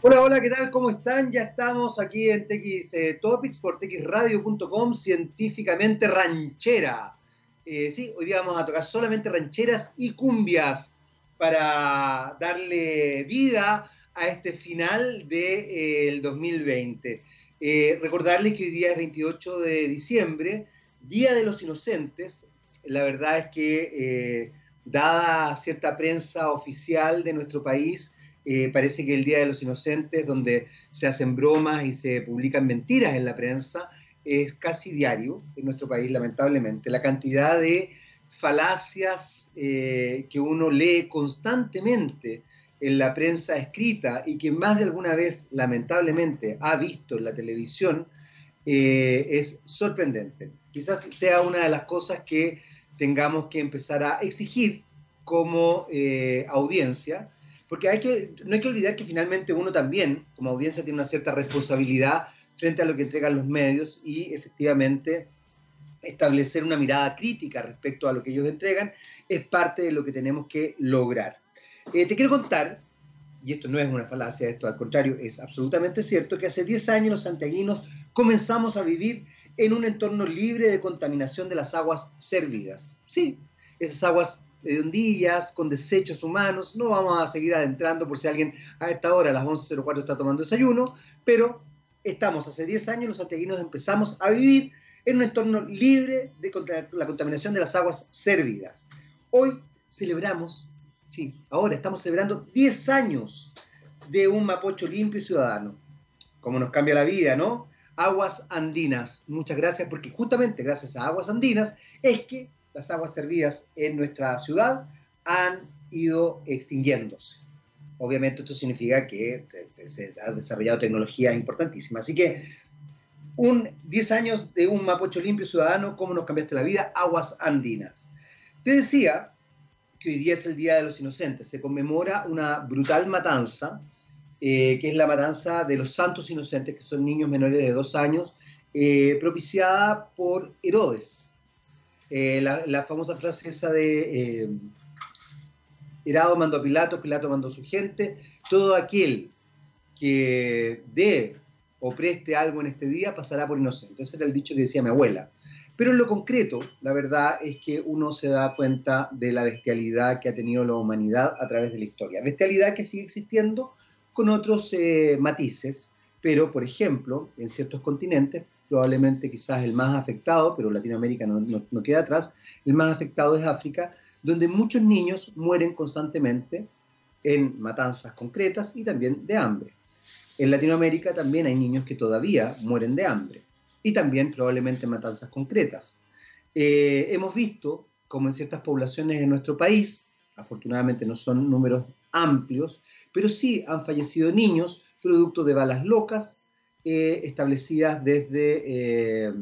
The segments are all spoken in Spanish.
Hola, hola, ¿qué tal? ¿Cómo están? Ya estamos aquí en TX eh, Topics por txradio.com, científicamente ranchera. Eh, sí, hoy día vamos a tocar solamente rancheras y cumbias para darle vida a este final del 2020. Eh, recordarles que hoy día es 28 de diciembre, Día de los Inocentes. La verdad es que, dada cierta prensa oficial de nuestro país, eh, parece que el Día de los Inocentes, donde se hacen bromas y se publican mentiras en la prensa, es casi diario en nuestro país, lamentablemente. La cantidad de falacias eh, que uno lee constantemente en la prensa escrita y que más de alguna vez, lamentablemente, ha visto en la televisión, eh, es sorprendente. Quizás sea una de las cosas que tengamos que empezar a exigir como audiencia, porque no hay que olvidar que finalmente uno también, como audiencia, tiene una cierta responsabilidad frente a lo que entregan los medios y efectivamente establecer una mirada crítica respecto a lo que ellos entregan es parte de lo que tenemos que lograr. Eh, te quiero contar, y esto no es una falacia, esto al contrario es absolutamente cierto, que hace 10 años los santiaguinos comenzamos a vivir en un entorno libre de contaminación de las aguas servidas. Sí, esas aguas hondillas, con desechos humanos. No vamos a seguir adentrando por si alguien a esta hora, a las 11.04, está tomando desayuno, pero estamos, hace 10 años los santiaguinos empezamos a vivir en un entorno libre de la contaminación de las aguas servidas. Hoy celebramos, sí, ahora estamos celebrando 10 años de un Mapocho limpio y ciudadano. Como nos cambia la vida, ¿no? Aguas andinas. Muchas gracias porque justamente gracias a Aguas Andinas es que las aguas servidas en nuestra ciudad han ido extinguiéndose. Obviamente esto significa que se, ha desarrollado tecnología importantísima. Así que un 10 años de un Mapocho limpio ciudadano, ¿cómo nos cambiaste la vida? Aguas andinas. Te decía que hoy día es el Día de los Inocentes. Se conmemora una brutal matanza, eh, que es la matanza de los santos inocentes, que son niños menores de dos años, eh, propiciada por Herodes, eh, la, famosa frase esa de eh, Herado mandó a Pilato, Pilato mandó a su gente, todo aquel que dé o preste algo en este día pasará por inocente. Ese era el dicho que decía mi abuela. Pero en lo concreto, la verdad es que uno se da cuenta de la bestialidad que ha tenido la humanidad a través de la historia. Bestialidad que sigue existiendo con otros eh, matices, pero por ejemplo, en ciertos continentes probablemente quizás el más afectado, pero Latinoamérica no, queda atrás, el más afectado es África, donde muchos niños mueren constantemente en matanzas concretas y también de hambre. En Latinoamérica también hay niños que todavía mueren de hambre y también probablemente matanzas concretas. Eh, hemos visto como en ciertas poblaciones de nuestro país, afortunadamente no son números amplios, pero sí han fallecido niños producto de balas locas, establecidas desde, eh,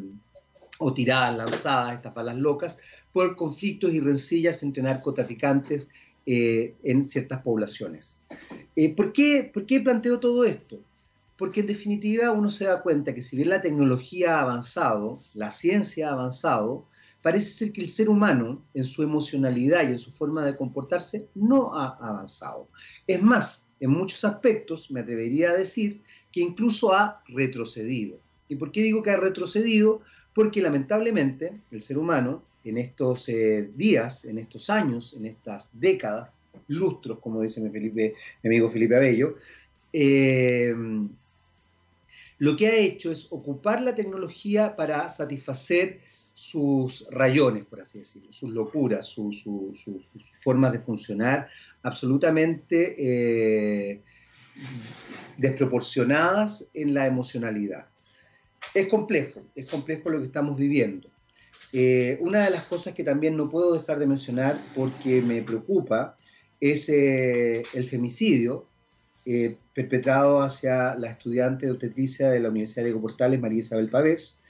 o tiradas, lanzadas, estas balas locas, por conflictos y rencillas entre narcotraficantes eh, en ciertas poblaciones. Eh, ¿por, qué, ¿Por qué planteo todo esto? Porque en definitiva uno se da cuenta que si bien la tecnología ha avanzado, la ciencia ha avanzado, parece ser que el ser humano, en su emocionalidad y en su forma de comportarse, no ha avanzado. Es más, en muchos aspectos, me atrevería a decir que incluso ha retrocedido. ¿Y por qué digo que ha retrocedido? Porque lamentablemente el ser humano en estos eh, días, en estos años, en estas décadas, lustros, como dice mi, amigo Felipe Abello, eh, lo que ha hecho es ocupar la tecnología para satisfacer sus rayones, por así decirlo, sus locuras, sus formas de funcionar absolutamente eh, desproporcionadas en la emocionalidad. Es complejo, es complejo lo que estamos viviendo. Eh, una de las cosas que también no puedo dejar de mencionar porque me preocupa es eh, el femicidio perpetrado hacia la estudiante de obstetricia de la Universidad de Portales, María Isabel Pavés,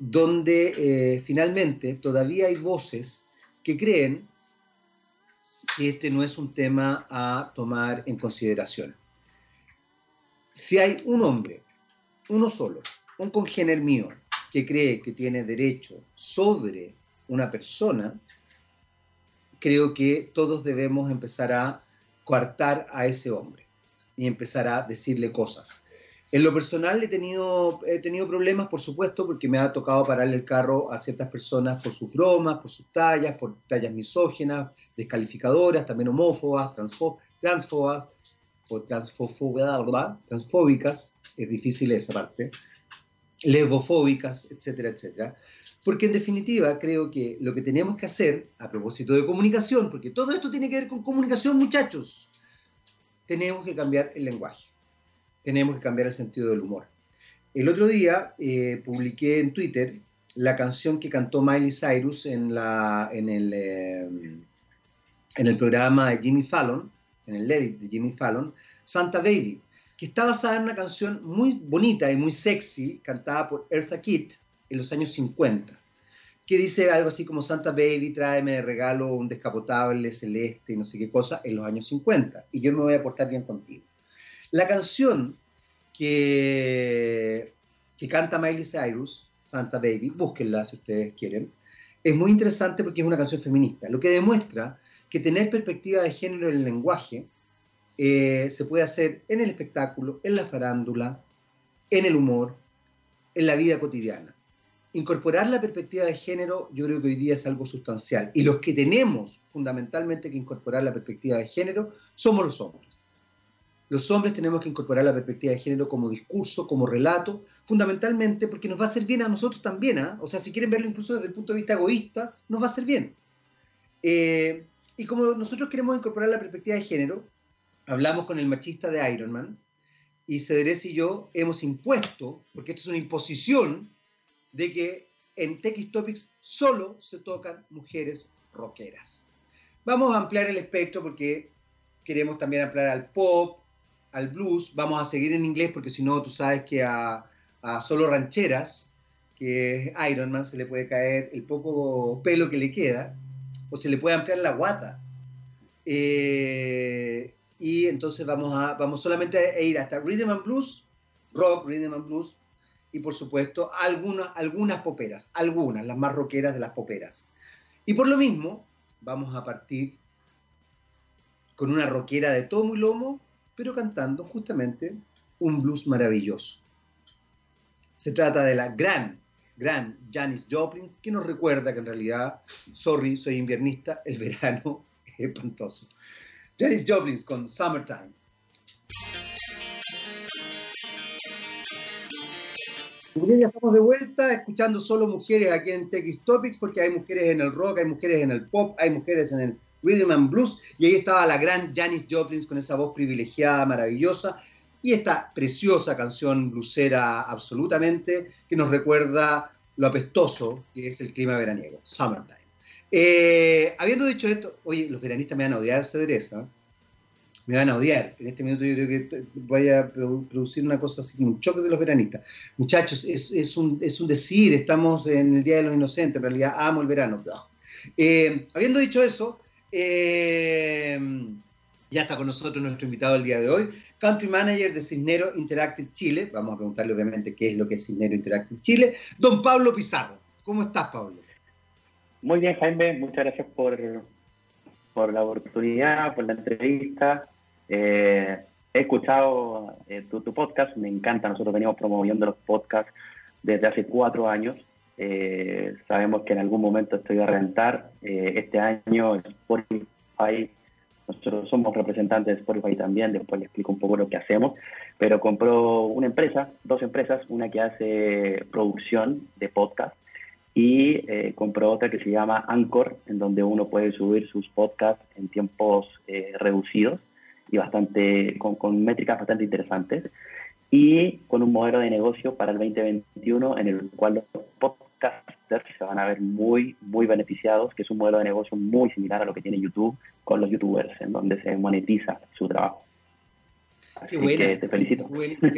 donde eh, finalmente todavía hay voces que creen que este no es un tema a tomar en consideración. Si hay un hombre, uno solo, un congéner mío, que cree que tiene derecho sobre una persona, creo que todos debemos empezar a coartar a ese hombre. y empezar a decirle cosas. En lo personal he tenido, he tenido problemas, por supuesto, porque me ha tocado pararle el carro a ciertas personas por sus bromas, por sus tallas, por tallas misógenas, descalificadoras, también homófobas, transfobas, o transfóbicas, es difícil esa parte, lesbofóbicas, etcétera, etcétera. Porque en definitiva creo que lo que tenemos que hacer, a propósito de comunicación, porque todo esto tiene que ver con comunicación, muchachos, tenemos que cambiar el lenguaje, tenemos que cambiar el sentido del humor. El otro día eh, publiqué en Twitter la canción que cantó Miley Cyrus en, la, en, el, eh, en el programa de Jimmy Fallon, en el edit de Jimmy Fallon, Santa Baby, que está basada en una canción muy bonita y muy sexy, cantada por Eartha Kitt en los años 50, que dice algo así como Santa Baby, tráeme de regalo un descapotable celeste y no sé qué cosa, en los años 50, y yo me voy a portar bien contigo. La canción que, canta Miley Cyrus, Santa Baby, búsquenla si ustedes quieren, es muy interesante porque es una canción feminista, lo que demuestra que tener perspectiva de género en el lenguaje eh, se puede hacer en el espectáculo, en la farándula, en el humor, en la vida cotidiana. Incorporar la perspectiva de género yo creo que hoy día es algo sustancial. Y los que tenemos fundamentalmente que incorporar la perspectiva de género somos los hombres. Los hombres tenemos que incorporar la perspectiva de género como discurso, como relato, fundamentalmente porque nos va a hacer bien a nosotros también. ¿ah? O sea, si quieren verlo incluso desde el punto de vista egoísta, nos va a hacer bien. Eh, y como nosotros queremos incorporar la perspectiva de género, hablamos con el machista de Iron Man y Cedrés y yo hemos impuesto, porque esto es una imposición, de que en TX Topics solo se tocan mujeres rockeras. Vamos a ampliar el espectro porque queremos también ampliar al pop, al blues. Vamos a seguir en inglés porque si no, tú sabes que a, a solo rancheras, que es Iron Man, se le puede caer el poco pelo que le queda o se le puede ampliar la guata. Eh, y entonces vamos, a, vamos solamente a ir hasta Rhythm and Blues, rock, Rhythm and Blues, y por supuesto algunas, algunas poperas, algunas, las más rockeras de las poperas. Y por lo mismo, vamos a partir con una rockera de tomo y lomo, pero cantando justamente un blues maravilloso. Se trata de la gran gran Janis Joplin, que nos recuerda que en realidad, sorry, soy inviernista, el verano es espantoso. Janis Joplin con Summertime. Ya estamos de vuelta escuchando solo mujeres aquí en TX Topics porque hay mujeres en el rock, hay mujeres en el pop, hay mujeres en el rhythm and blues y ahí estaba la gran Janis Joplin con esa voz privilegiada, maravillosa y esta preciosa canción blusera absolutamente que nos recuerda lo apestoso que es el clima veraniego, Summertime. Eh, habiendo dicho esto, oye, los veranistas me van a odiar, Cedresa. Me van a odiar. En este minuto yo creo que voy a producir una cosa así, un choque de los veranistas. Muchachos, es, un, decir, estamos en el Día de los Inocentes, en realidad amo el verano. Eh, habiendo dicho eso, eh, ya está con nosotros nuestro invitado el día de hoy. Country Manager de Cisnero Interactive Chile. Vamos a preguntarle obviamente qué es lo que es Cisnero Interactive Chile. Don Pablo Pizarro. ¿Cómo estás, Pablo? Muy bien, Jaime. Muchas gracias por, por la oportunidad, por la entrevista. Eh, he escuchado eh, tu, podcast, me encanta. Nosotros venimos promoviendo los podcasts desde hace cuatro años. Eh, sabemos que en algún momento estoy a rentar. este año Spotify nosotros somos representantes de Spotify también, después les explico un poco lo que hacemos, pero compró una empresa, dos empresas, una que hace producción de podcast y eh, compró otra que se llama Anchor, en donde uno puede subir sus podcasts en tiempos eh, reducidos y bastante con, con métricas bastante interesantes y con un modelo de negocio para el 2021 en el cual los podcasts se van a ver muy, muy beneficiados, que es un modelo de negocio muy similar a lo que tiene YouTube con los youtubers, en donde se monetiza su trabajo. Así qué que te felicito. Qué qué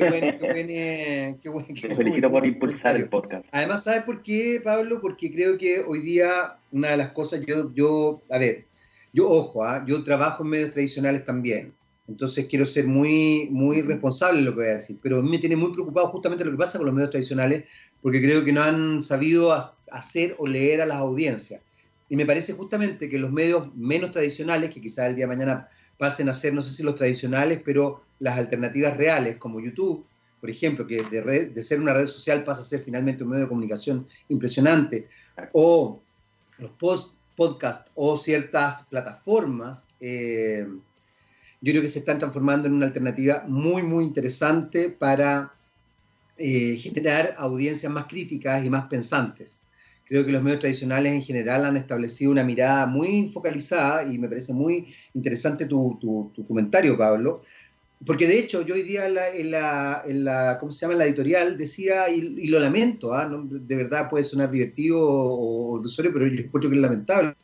qué te felicito por impulsar el podcast. Además, ¿sabes por qué, Pablo? Porque creo que hoy día una de las cosas, yo, yo a ver, yo, ojo, ¿ah? yo trabajo en medios tradicionales también. Entonces quiero ser muy, muy responsable en lo que voy a decir, pero a mí me tiene muy preocupado justamente lo que pasa con los medios tradicionales, porque creo que no han sabido hacer o leer a las audiencias. Y me parece justamente que los medios menos tradicionales, que quizás el día de mañana pasen a ser, no sé si los tradicionales, pero las alternativas reales como YouTube, por ejemplo, que de, ser una red social pasa a ser finalmente un medio de comunicación impresionante, o los post podcasts o ciertas plataformas, eh, yo creo que se están transformando en una alternativa muy, muy interesante para eh, generar audiencias más críticas y más pensantes. Creo que los medios tradicionales en general han establecido una mirada muy focalizada y me parece muy interesante tu, tu comentario, Pablo, porque de hecho yo hoy día en la, en la, ¿cómo se llama? En la editorial decía, y, lo lamento, ¿ah? de verdad puede sonar divertido o, ilusorio, pero yo encuentro que es lamentable,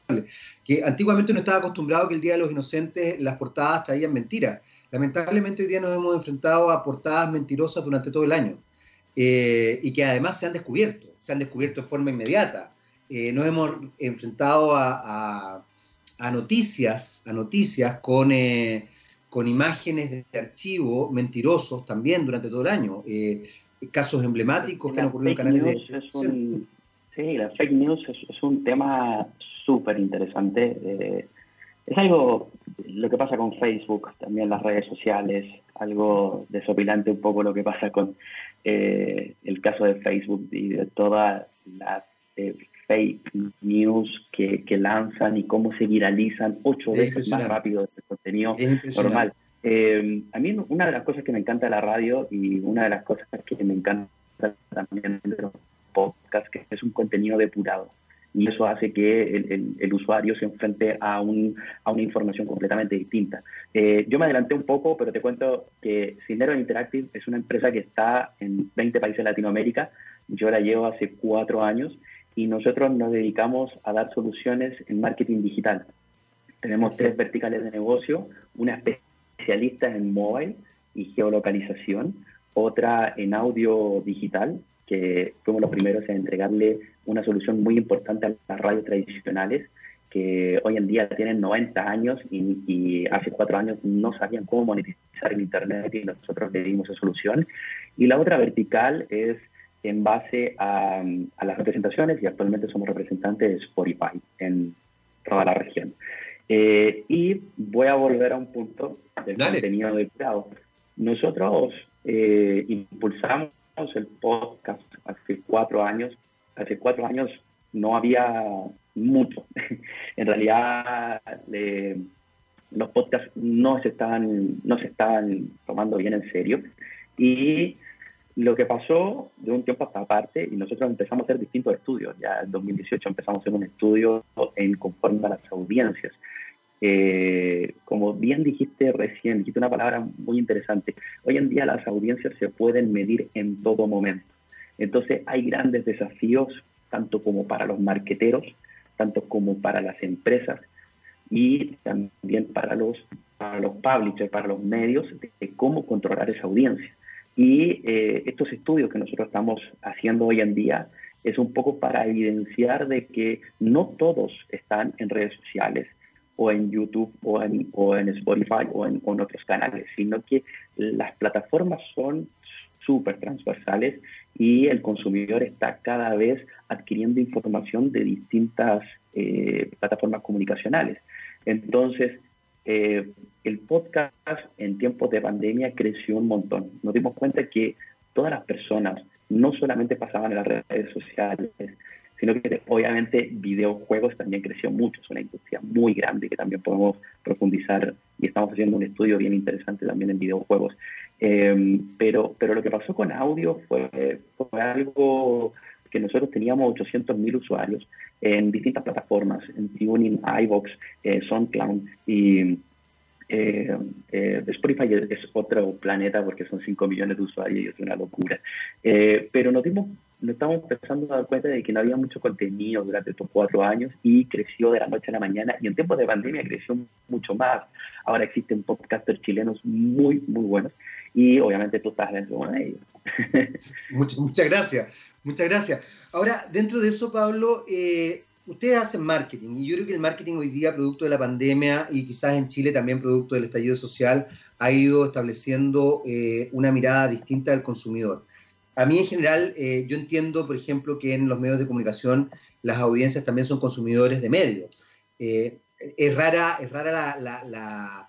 que antiguamente no estaba acostumbrado que el Día de los Inocentes las portadas traían mentiras. Lamentablemente hoy día nos hemos enfrentado a portadas mentirosas durante todo el año eh, y que además se han descubierto, se han descubierto de forma inmediata. Eh, nos hemos enfrentado a, a, noticias, a noticias con... Eh, con imágenes de archivo mentirosos también durante todo el año. Eh, casos emblemáticos que han ocurrido en canales de... sí, la fake news es, un tema súper interesante. Eh, es algo, lo que pasa con Facebook, también las redes sociales, algo desopilante un poco lo que pasa con eh, el caso de Facebook y de todas las fake news que, lanzan y cómo se viralizan ocho veces más rápido del contenido normal. Eh, a mí una de las cosas que me encanta de la radio y una de las cosas que me encanta también de los podcasts que es un contenido depurado y eso hace que el, usuario se enfrente a, un, a, una información completamente distinta. Eh, yo me adelanté un poco, pero te cuento que Cinero Interactive es una empresa que está en 20 países de Latinoamérica. Yo la llevo hace cuatro años y nosotros nos dedicamos a dar soluciones en marketing digital. Tenemos tres verticales de negocio, una especialista en mobile y geolocalización, otra en audio digital, que fuimos los primeros en entregarle una solución muy importante a las radios tradicionales, que hoy en día tienen 90 años y, y, hace cuatro años no sabían cómo monetizar el Internet y nosotros le dimos esa solución. Y la otra vertical es en base a, las representaciones y actualmente somos representantes de Spotify en toda la región. Eh, y voy a volver a un punto del contenido del cloud. Nosotros eh, impulsamos el podcast hace cuatro años. Hace cuatro años no había mucho. en realidad, los podcasts no se estaban, no se estaban tomando bien en serio. Y lo que pasó de un tiempo hasta aparte, y nosotros empezamos a hacer distintos estudios, ya en 2018 empezamos a hacer un estudio en conforme a las audiencias. Eh, como bien dijiste recién, dijiste una palabra muy interesante, hoy en día las audiencias se pueden medir en todo momento. Entonces hay grandes desafíos, tanto como para los marqueteros, tanto como para las empresas y también para los, para los publishers, para los medios, de cómo controlar esa audiencia. Y eh, estos estudios que nosotros estamos haciendo hoy en día es un poco para evidenciar de que no todos están en redes sociales o en YouTube o en, o en Spotify o en, otros canales, sino que las plataformas son súper transversales y el consumidor está cada vez adquiriendo información de distintas eh, plataformas comunicacionales. Entonces, eh, el podcast en tiempos de pandemia creció un montón. Nos dimos cuenta que todas las personas no solamente pasaban en las redes sociales, sino que obviamente videojuegos también creció mucho. Es una industria muy grande que también podemos profundizar y estamos haciendo un estudio bien interesante también en videojuegos. Em, pero, pero lo que pasó con audio fue, fue algo que nosotros teníamos 800.000 usuarios en distintas plataformas, en Tuning, iVox, eh, SoundCloud y eh, eh, Spotify es otro planeta porque son 5 millones de usuarios y es una locura. Eh, pero nos, dimos, nos estamos empezando a dar cuenta de que no había mucho contenido durante estos cuatro años y creció de la noche a la mañana y en tiempos de pandemia creció mucho más. Ahora existen podcasters chilenos muy, muy buenos y obviamente tú estás dentro de ellos. muchas, muchas gracias, muchas gracias. Ahora, dentro de eso, Pablo, eh, ustedes hacen marketing y yo creo que el marketing hoy día, producto de la pandemia y quizás en Chile también producto del estallido social, ha ido estableciendo eh, una mirada distinta del consumidor. A mí en general, eh, yo entiendo, por ejemplo, que en los medios de comunicación las audiencias también son consumidores de medios. Eh, es rara, es rara la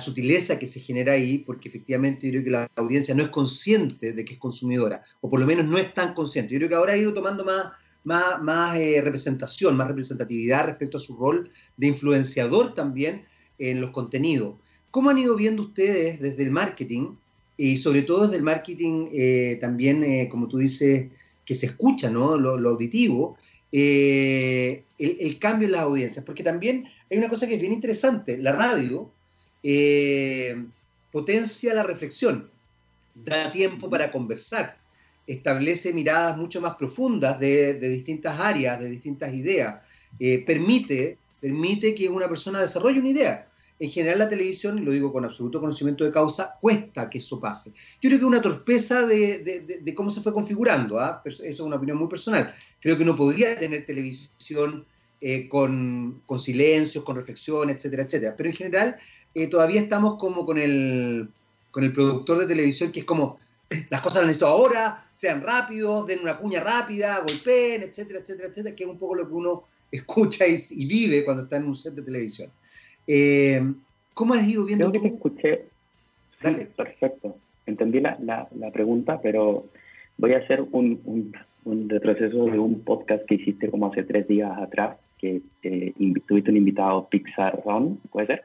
sutileza que se genera ahí, porque efectivamente creo que la audiencia no es consciente de que es consumidora, o por lo menos no es tan consciente. Yo creo que ahora ha ido tomando más, más, más eh, representación, más representatividad respecto a su rol de influenciador también en los contenidos. ¿Cómo han ido viendo ustedes desde el marketing, y sobre todo desde el marketing eh, también, eh, como tú dices, que se escucha, ¿no? Lo, auditivo, el, cambio en las audiencias, porque también hay una cosa que es bien interesante, la radio potencia la reflexión, da tiempo para conversar, establece miradas mucho más profundas de, distintas áreas, de distintas ideas, eh, permite, permite que una persona desarrolle una idea. En general la televisión, y lo digo con absoluto conocimiento de causa, cuesta que eso pase. Yo creo que una torpeza de, cómo se fue configurando, ¿ah? eso es una opinión muy personal. Creo que uno podría tener televisión eh, con, con silencios, con reflexión, etcétera, etcétera. Pero en general eh, todavía estamos como con el, con el productor de televisión que es como, las cosas las necesito ahora, sean rápidos, den una cuña rápida, golpeen, etcétera, etcétera, etcétera, que es un poco lo que uno escucha y, vive cuando está en un set de televisión. Eh, ¿Cómo has ido viendo? Creo que te escuché. Dale. perfecto. Entendí la, la, pregunta, pero voy a hacer un, un, retroceso de un podcast que hiciste como hace tres días atrás, que eh, tuviste un invitado, Pixar Ron, ¿puede ser?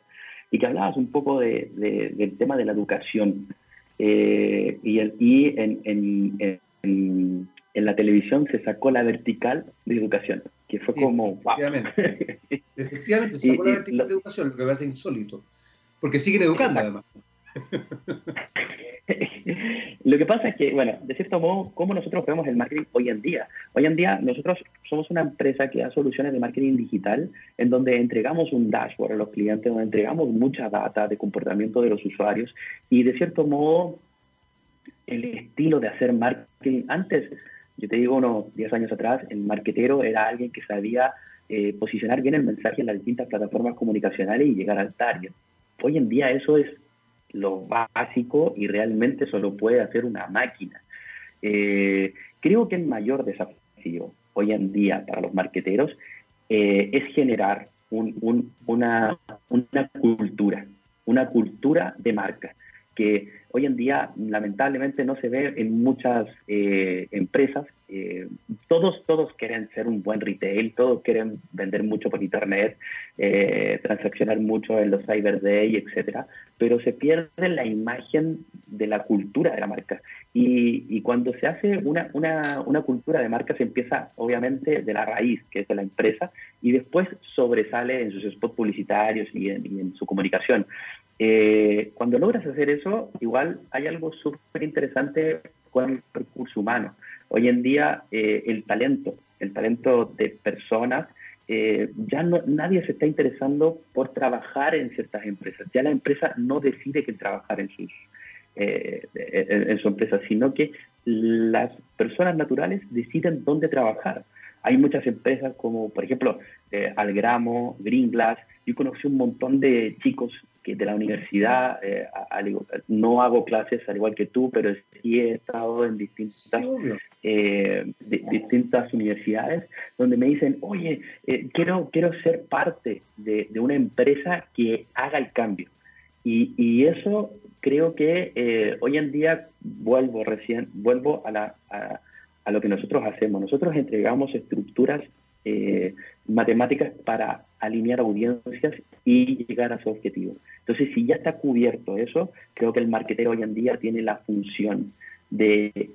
Y que hablabas un poco de, del tema de la educación. Eh, y, el, y en, en, en, en, la televisión se sacó la vertical de educación, que fue como... Efectivamente. efectivamente, se sacó la vertical de educación, lo que me hace insólito. Porque siguen educando además. Lo que pasa es que, bueno, de cierto modo, ¿cómo nosotros vemos el marketing hoy en día? Hoy en día nosotros somos una empresa que da soluciones de marketing digital en donde entregamos un dashboard a los clientes, donde entregamos mucha data de comportamiento de los usuarios y de cierto modo el estilo de hacer marketing. Antes, yo te digo unos 10 años atrás, el marketero era alguien que sabía eh, posicionar bien el mensaje en las distintas plataformas comunicacionales y llegar al target. Hoy en día eso es lo básico y realmente solo puede hacer una máquina. Eh, creo que el mayor desafío hoy en día para los marqueteros eh, es generar una, una cultura, una cultura de marca que hoy en día lamentablemente no se ve en muchas eh, empresas. Eh, todos, todos quieren ser un buen retail, todos quieren vender mucho por internet, eh, transaccionar mucho en los Cyber Day, etcétera, pero se pierde la imagen de la cultura de la marca. Y, y cuando se hace una, una, una, cultura de marca, se empieza obviamente de la raíz, que es de la empresa, y después sobresale en sus spots publicitarios y en, y en su comunicación. Eh, cuando logras hacer eso, igual hay algo súper interesante con el recurso humano. Hoy en día eh, el talento, el talento de personas, eh, ya no, nadie se está interesando por trabajar en ciertas empresas. Ya la empresa no decide que trabajar en, sus, en, su empresa, sino que las personas naturales deciden dónde trabajar. Hay muchas empresas como, por ejemplo, Algramo, Green Glass. Yo conocí un montón de chicos de la universidad, eh, no hago clases al igual que tú, pero sí he estado en distintas, eh, distintas universidades donde me dicen, oye, eh, quiero, quiero ser parte de, una empresa que haga el cambio. Y, y eso creo que hoy en día vuelvo recién, vuelvo a, la, a, a lo que nosotros hacemos. Nosotros entregamos estructuras matemáticas para alinear audiencias y llegar a su objetivo. Entonces, si ya está cubierto eso, creo que el marketero hoy en día tiene la función de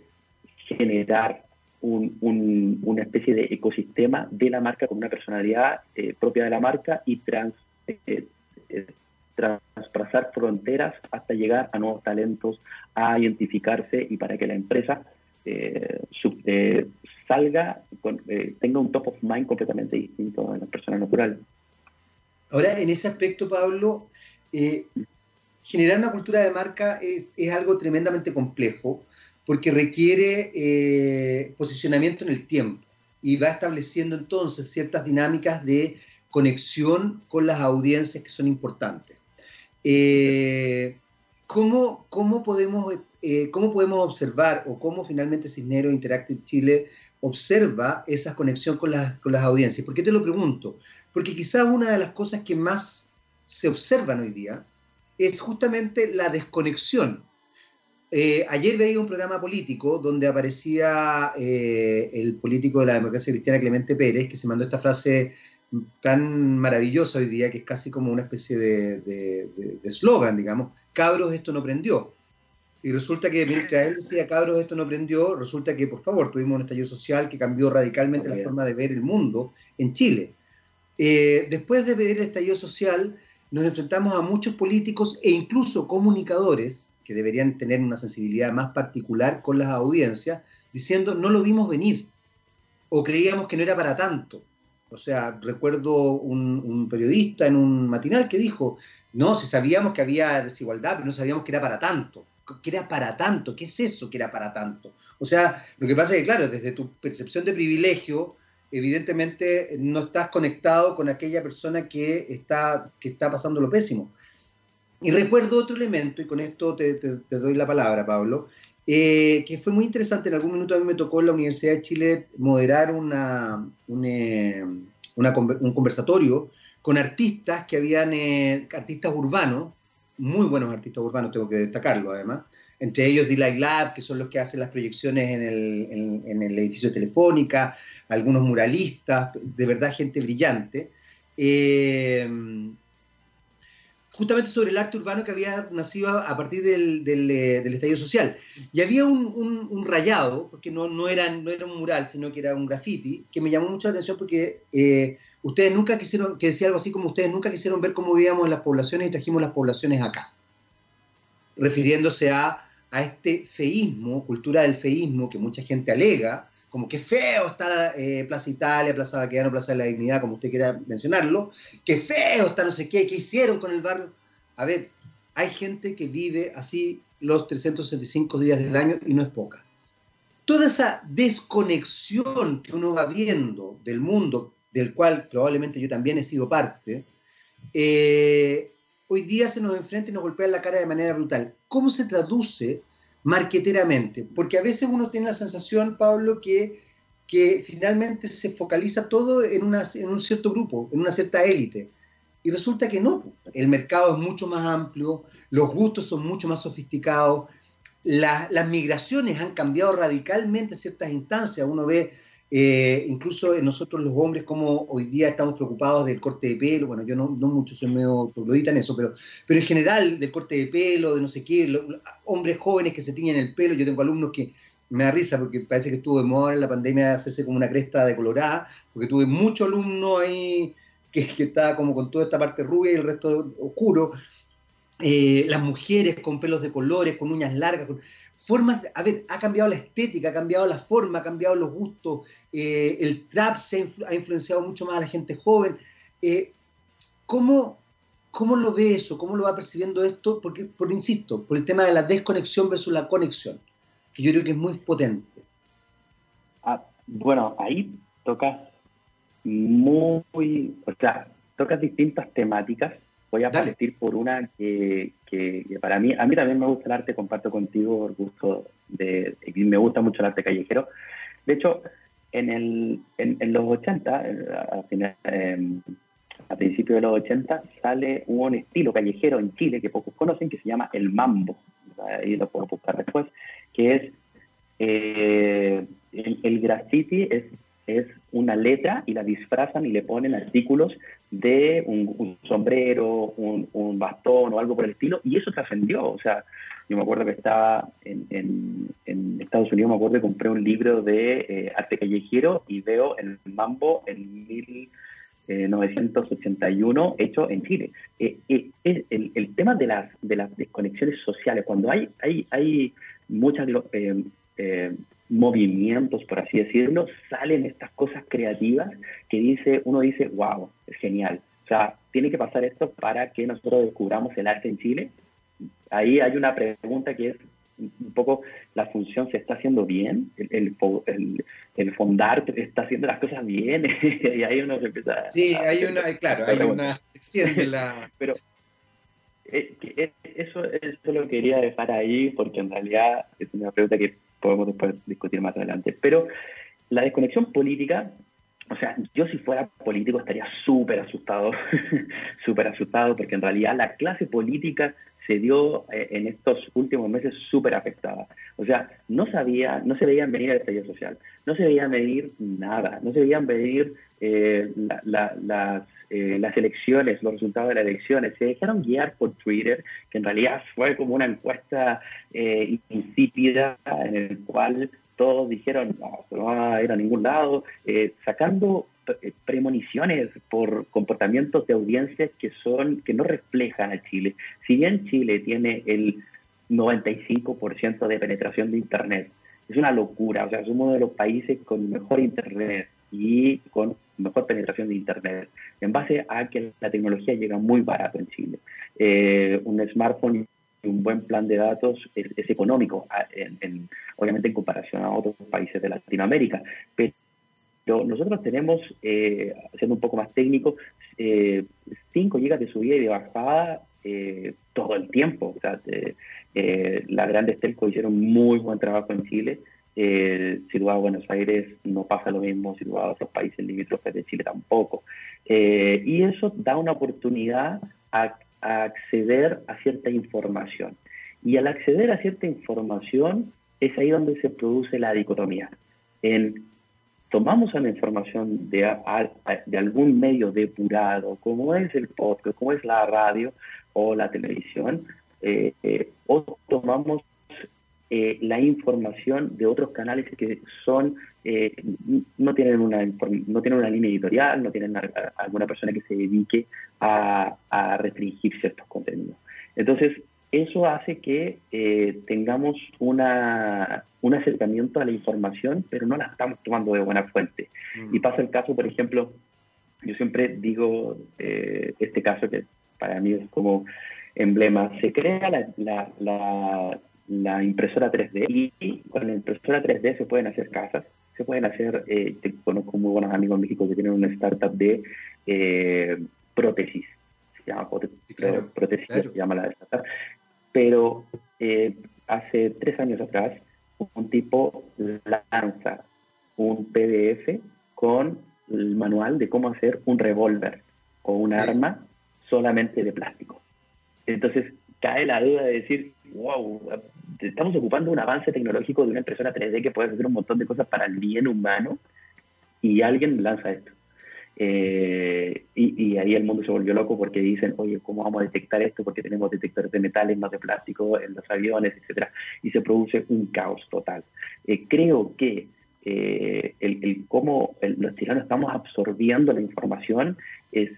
generar una especie de ecosistema de la marca con una personalidad eh, propia de la marca y trans, eh, eh, traspasar fronteras hasta llegar a nuevos talentos, a identificarse y para que la empresa salga, con, tenga un top of mind completamente distinto a la persona natural. Ahora, en ese aspecto, Pablo, eh, generar una cultura de marca es, algo tremendamente complejo porque requiere eh, posicionamiento en el tiempo y va estableciendo entonces ciertas dinámicas de conexión con las audiencias que son importantes. Eh, ¿cómo, podemos, ¿Cómo podemos observar o cómo finalmente Cisnero Interactive Chile observa esa conexión con las, con las audiencias? ¿Por qué te lo pregunto? Porque quizás una de las cosas que más se observan hoy día es justamente la desconexión. Eh, ayer veía un programa político donde aparecía eh, el político de la democracia cristiana Clemente Pérez, que se mandó esta frase tan maravillosa hoy día, que es casi como una especie de eslogan, digamos, cabros, esto no prendió. Y resulta que mientras él decía, cabros, esto no prendió, resulta que, por favor, tuvimos un estallido social que cambió radicalmente la forma de ver el mundo en Chile. Eh, después de ver el estallido social, nos enfrentamos a muchos políticos e incluso comunicadores que deberían tener una sensibilidad más particular con las audiencias, diciendo no lo vimos venir o creíamos que no era para tanto. O sea, recuerdo un, periodista en un matinal que dijo, no, si sabíamos que había desigualdad, pero no sabíamos que era para tanto. ¿Qué era para tanto? ¿Qué es eso que era para tanto? O sea, lo que pasa es que, claro, desde tu percepción de privilegio, evidentemente no estás conectado con aquella persona que está, que está pasando lo pésimo. Y recuerdo otro elemento, y con esto te, doy la palabra, Pablo, eh, que fue muy interesante. En algún minuto a mí me tocó en la Universidad de Chile moderar una, eh, un conversatorio con artistas que habían, eh, artistas urbanos, muy buenos artistas urbanos, tengo que destacarlo además, entre ellos Delight Lab, que son los que hacen las proyecciones en el, en el edificio Telefónica, algunos muralistas, de verdad gente brillante. Eh, justamente sobre el arte urbano que había nacido a, partir del, del, eh, estallido social. Y había un, rayado, porque no, no, era, no era un mural, sino que era un graffiti, que me llamó mucho la atención porque eh, ustedes nunca quisieron, que decía algo así como ustedes nunca quisieron ver cómo vivíamos las poblaciones y trajimos las poblaciones acá, refiriéndose a, a este feísmo, cultura del feísmo que mucha gente alega, como que feo está eh, Plaza Italia, Plaza Baquedano, Plaza de la Dignidad, como usted quiera mencionarlo, que feo está no sé qué, qué hicieron con el barrio. A ver, hay gente que vive así los 365 días del año y no es poca. Toda esa desconexión que uno va viendo del mundo, del cual probablemente yo también he sido parte, eh, hoy día se nos enfrenta y nos golpea en la cara de manera brutal. ¿Cómo se traduce marqueteramente, porque a veces uno tiene la sensación, Pablo, que, que finalmente se focaliza todo en, una, en un cierto grupo, en una cierta élite. Y resulta que no, el mercado es mucho más amplio, los gustos son mucho más sofisticados, las migraciones han cambiado radicalmente ciertas instancias. Uno ve eh, incluso nosotros los hombres, como hoy día estamos preocupados del corte de pelo, bueno, yo no, no mucho soy medio troglodita en eso, pero, pero en general del corte de pelo, de no sé qué, hombres jóvenes que se tiñen el pelo, yo tengo alumnos que me da risa porque parece que estuvo de moda en la pandemia de hacerse como una cresta de colorada, porque tuve muchos alumnos ahí que, que estaba como con toda esta parte rubia y el resto oscuro, eh, las mujeres con pelos de colores, con uñas largas, con, formas, a ver, ha cambiado la estética, ha cambiado la forma, ha cambiado los gustos, eh, el trap se ha influenciado mucho más a la gente joven. Eh, ¿cómo, ¿Cómo lo ve eso? ¿Cómo lo va percibiendo esto? Porque, por insisto, por el tema de la desconexión versus la conexión, que yo creo que es muy potente. Ah, bueno, ahí tocas muy, o sea, tocas distintas temáticas Voy a partir por una que, para mí, a mí también me gusta el arte, comparto contigo el gusto de, me gusta mucho el arte callejero. De hecho, en, el, en, los 80, a, final, em, a principios de los 80, sale un estilo callejero en Chile que pocos conocen que se llama el mambo. Ahí lo puedo buscar después, que es eh, el, el graffiti es es una letra y la disfrazan y le ponen artículos de un, sombrero, un, bastón o algo por el estilo, y eso trascendió. O sea, yo me acuerdo que estaba en, en, Estados Unidos, me acuerdo que compré un libro de eh, arte callejero y veo el Mambo en 1981 hecho en Chile. Eh, eh, el, el, tema de las, de las desconexiones sociales, cuando hay, hay, hay muchas movimientos, por así decirlo, salen estas cosas creativas que dice, uno dice, wow, es genial. O sea, tiene que pasar esto para que nosotros descubramos el arte en Chile. Ahí hay una pregunta que es un poco la función se está haciendo bien, el, el, el, fondar está haciendo las cosas bien, y ahí uno se empieza Sí, hay una, claro, hay una, extiende la... Pero eh, eh, eso, eso lo quería dejar ahí porque en realidad es una pregunta que podemos después discutir más adelante. Pero la desconexión política o sea, yo si fuera político estaría súper asustado, súper asustado, porque en realidad la clase política se dio eh, en estos últimos meses súper afectada. O sea, no sabía, no se veían venir el estallido social, no se veían venir nada, no se veían venir eh, las, eh, las elecciones, los resultados de las elecciones. Se dejaron guiar por Twitter, que en realidad fue como una encuesta insípida en el cual todos dijeron, no, no va a ir a ningún lado, sacando eh, premoniciones por comportamientos de audiencias que son que no reflejan a Chile. Si bien Chile tiene el 95% de penetración de internet, es una locura, o sea, somos uno de los países con mejor internet y con mejor penetración de internet, en base a que la tecnología llega muy barato en Chile. Eh, un smartphone y un buen plan de datos es, económico, obviamente en comparación a otros países de Latinoamérica, pero pero nosotros tenemos, eh, siendo un poco más técnico, 5 eh, gigas de subida y de bajada eh, todo el tiempo. Las grandes telcos hicieron muy buen trabajo en Chile. si tú vas a Buenos Aires no pasa lo mismo, si a otros países limítrofes de Chile tampoco. y eso da una oportunidad a, a acceder a cierta información. Y al acceder a cierta información es ahí donde se produce la dicotomía. En tomamos la información de, de algún medio depurado, como es el podcast, como es la radio o la televisión, eh, eh, o tomamos eh, la información de otros canales que son no tienen una no tienen una línea editorial, no tienen alguna persona que se dedique a, a restringir ciertos contenidos. Entonces, eso hace que eh, tengamos una, un acercamiento a la información, pero no la estamos tomando de buena fuente. Mm. Y pasa el caso, por ejemplo, yo siempre digo eh, este caso que para mí es como emblema, se crea la, la, la, impresora 3D y con la impresora 3D se pueden hacer casas, se pueden hacer, eh, conozco muy buenos amigos en México que tienen una startup de eh, prótesis, se llama prótesis, se llama la startup, pero eh, hace tres años atrás un tipo lanza un PDF con el manual de cómo hacer un revólver o un arma solamente de plástico. Entonces cae la duda de decir, wow, estamos ocupando un avance tecnológico de una impresora 3D que puede hacer un montón de cosas para el bien humano y alguien lanza esto. Eh, y, ahí el mundo se volvió loco porque dicen, oye, ¿cómo vamos a detectar esto? Porque tenemos detectores de metales, más de plástico en los aviones, etcétera. Y se produce un caos total. Eh, creo que eh, el, cómo los tiranos estamos absorbiendo la información es,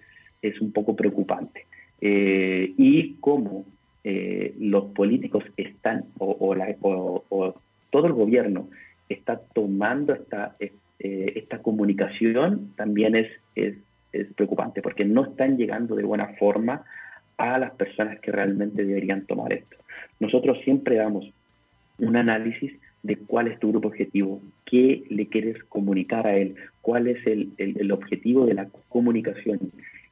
es un poco preocupante. y cómo los políticos están, o, la, o, todo el gobierno está tomando esta, esta eh, esta comunicación también es, es, preocupante porque no están llegando de buena forma a las personas que realmente deberían tomar esto. Nosotros siempre damos un análisis de cuál es tu grupo objetivo, qué le quieres comunicar a él, cuál es el, el, objetivo de la comunicación.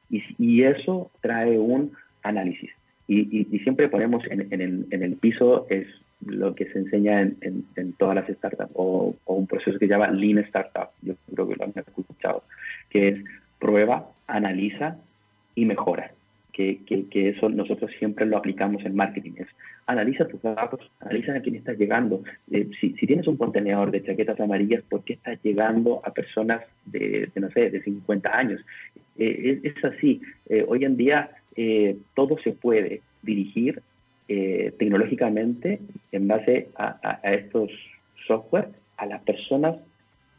Y, y, eso trae un análisis. Y, y, siempre ponemos en, en, el, en, el, piso es lo que se enseña en, todas las startups o, un proceso que se llama Lean Startup, yo creo que lo han escuchado, que es prueba, analiza y mejora. Que, eso nosotros siempre lo aplicamos en marketing. Es analiza tus datos, analiza a quién estás llegando. Eh, si, si, tienes un contenedor de chaquetas amarillas, ¿por qué estás llegando a personas de, no sé, de 50 años? Eh, es, así. Eh, hoy en día todo se puede dirigir eh, tecnológicamente en base a, estos software a las personas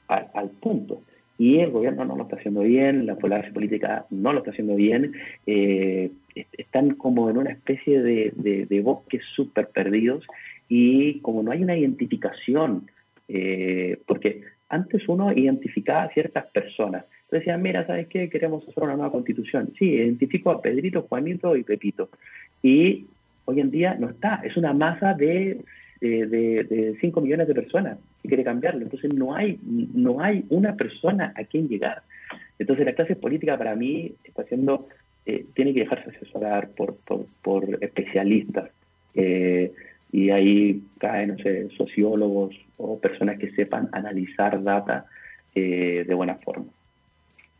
al punto. Y el gobierno no lo está haciendo bien, la población política no lo está haciendo bien, eh, están como en una especie de, de, bosques súper perdidos y como no hay una identificación, eh, porque antes uno identificaba a ciertas personas, entonces decían, mira, ¿sabes qué? Queremos hacer una nueva constitución. Sí, identifico a Pedrito, Juanito y Pepito. Y hoy en día no está. Es una masa de, de, 5 millones de personas que quiere cambiarlo. Entonces no hay, no hay una persona a quien llegar. Entonces la clase política para mí está haciendo, eh, tiene que dejarse asesorar por, por, especialistas. Eh, y ahí caen, no sé, sociólogos o personas que sepan analizar data eh, de buena forma.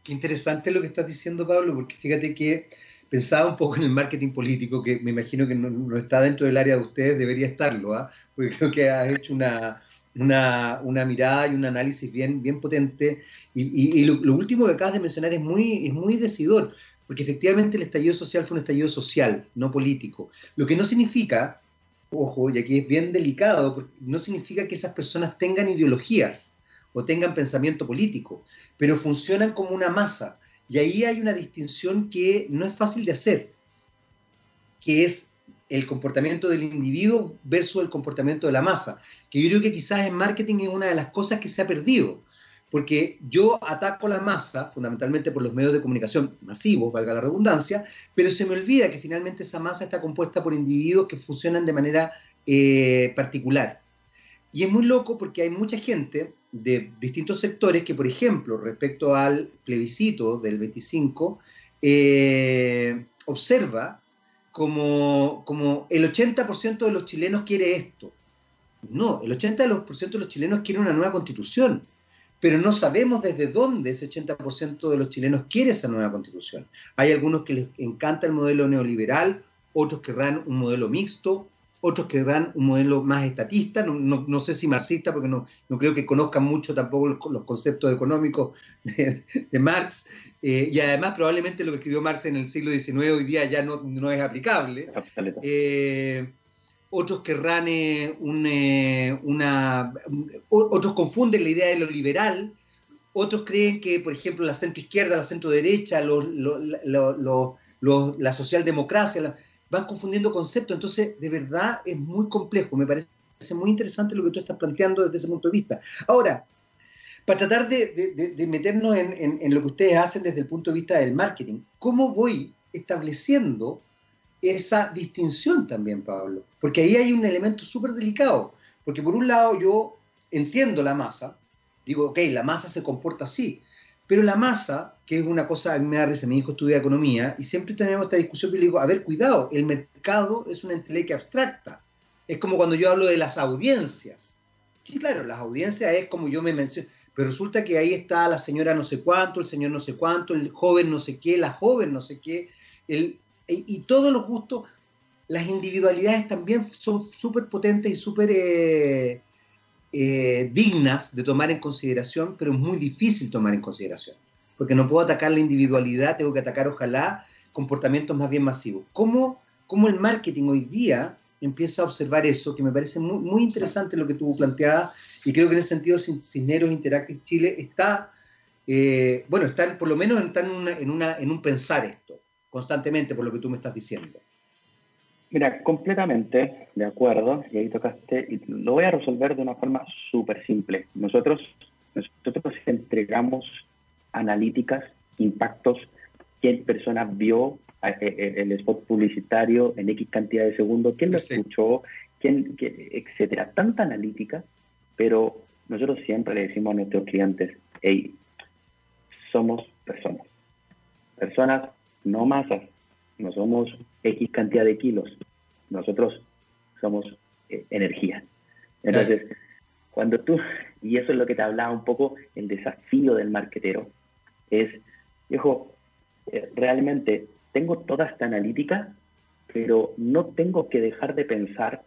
Qué interesante lo que estás diciendo, Pablo, porque fíjate que pensaba un poco en el marketing político, que me imagino que no, está dentro del área de ustedes, debería estarlo, ¿ah? porque creo que has hecho una, una, mirada y un análisis bien, bien potente. Y, lo, último que acabas de mencionar es muy, es muy decidor, porque efectivamente el estallido social fue un estallido social, no político. Lo que no significa, ojo, y aquí es bien delicado, no significa que esas personas tengan ideologías o tengan pensamiento político, pero funcionan como una masa. Y ahí hay una distinción que no es fácil de hacer, que es el comportamiento del individuo versus el comportamiento de la masa, que yo creo que quizás en marketing es una de las cosas que se ha perdido, porque yo ataco la masa fundamentalmente por los medios de comunicación masivos, valga la redundancia, pero se me olvida que finalmente esa masa está compuesta por individuos que funcionan de manera eh, particular. Y es muy loco porque hay mucha gente de distintos sectores que, por ejemplo, respecto al plebiscito del 25, eh, observa como, como el 80% de los chilenos quiere esto. No, el 80% de los chilenos quiere una nueva constitución, pero no sabemos desde dónde ese 80% de los chilenos quiere esa nueva constitución. Hay algunos que les encanta el modelo neoliberal, otros querrán un modelo mixto, otros que dan un modelo más estatista, no, sé si marxista, porque no, creo que conozcan mucho tampoco los conceptos económicos de, Marx, eh, y además probablemente lo que escribió Marx en el siglo XIX hoy día ya no, es aplicable. Eh, otros querrán eh, una... otros confunden la idea de lo liberal, otros creen que, por ejemplo, la centro izquierda, la centro derecha, la socialdemocracia, van confundiendo conceptos, entonces de verdad es muy complejo, me parece muy interesante lo que tú estás planteando desde ese punto de vista. Ahora, para tratar de, meternos en, lo que ustedes hacen desde el punto de vista del marketing, ¿cómo voy estableciendo esa distinción también, Pablo? Porque ahí hay un elemento súper delicado, porque por un lado yo entiendo la masa, digo, ok, la masa se comporta así, pero la masa, que es una cosa, a mí me da risa, mi hijo estudia economía, y siempre tenemos esta discusión, y le digo, a ver, cuidado, el mercado es una entelequia abstracta. Es como cuando yo hablo de las audiencias. Sí, claro, las audiencias es como yo me menciono, pero resulta que ahí está la señora no sé cuánto, el señor no sé cuánto, el joven no sé qué, la joven no sé qué, el, y, todos los gustos, las individualidades también son súper potentes y súper eh, eh, dignas de tomar en consideración, pero es muy difícil tomar en consideración, porque no puedo atacar la individualidad, tengo que atacar, ojalá, comportamientos más bien masivos. ¿Cómo, cómo el marketing hoy día empieza a observar eso? Que me parece muy, muy interesante lo que tú planteabas, y creo que en ese sentido Cisneros Interactive Chile está, eh, bueno, están por lo menos están en, una, en un pensar esto constantemente, por lo que tú me estás diciendo. Mira, completamente de acuerdo, y ahí tocaste, y lo voy a resolver de una forma súper simple. Nosotros, nosotros entregamos analíticas, impactos, quién persona vio eh, eh, el spot publicitario en X cantidad de segundos, quién lo escuchó, quién, etcétera. Tanta analítica, pero nosotros siempre le decimos a nuestros clientes, hey, somos personas. Personas, no masas, no somos X cantidad de kilos, nosotros somos eh, energía. Entonces, cuando tú, y eso es lo que te hablaba un poco, el desafío del marquetero, es, viejo, eh, realmente tengo toda esta analítica, pero no tengo que dejar de pensar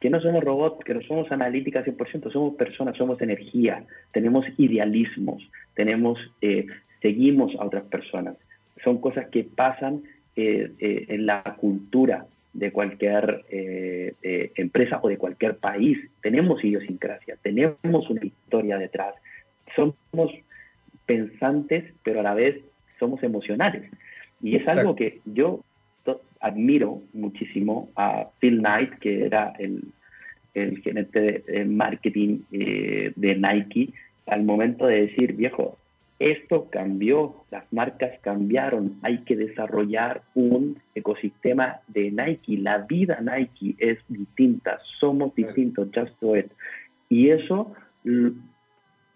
que no somos robots, que no somos analíticas 100%, somos personas, somos energía, tenemos idealismos, tenemos, eh, seguimos a otras personas. Son cosas que pasan eh, eh, en la cultura de cualquier eh, empresa o de cualquier país. Tenemos idiosincrasia, tenemos una historia detrás. Somos pensantes, pero a la vez somos emocionales. Y es algo que yo admiro muchísimo a Phil Knight, que era el, el gerente de marketing de Nike, al momento de decir, viejo, esto cambió, las marcas cambiaron, hay que desarrollar un ecosistema de Nike, la vida Nike es distinta, somos distintos, just do it. Y eso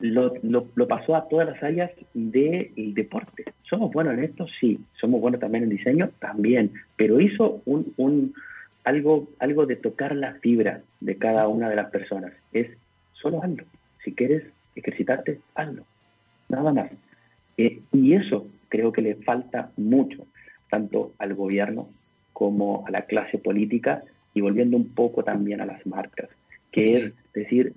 lo, pasó a todas las áreas del deporte. ¿Somos buenos en esto? Sí. ¿Somos buenos también en diseño? También. Pero hizo un, algo, algo de tocar la fibra de cada una de las personas. Es solo hazlo. Si quieres ejercitarte, hazlo nada más. Eh, y eso creo que le falta mucho, tanto al gobierno como a la clase política y volviendo un poco también a las marcas, que es decir,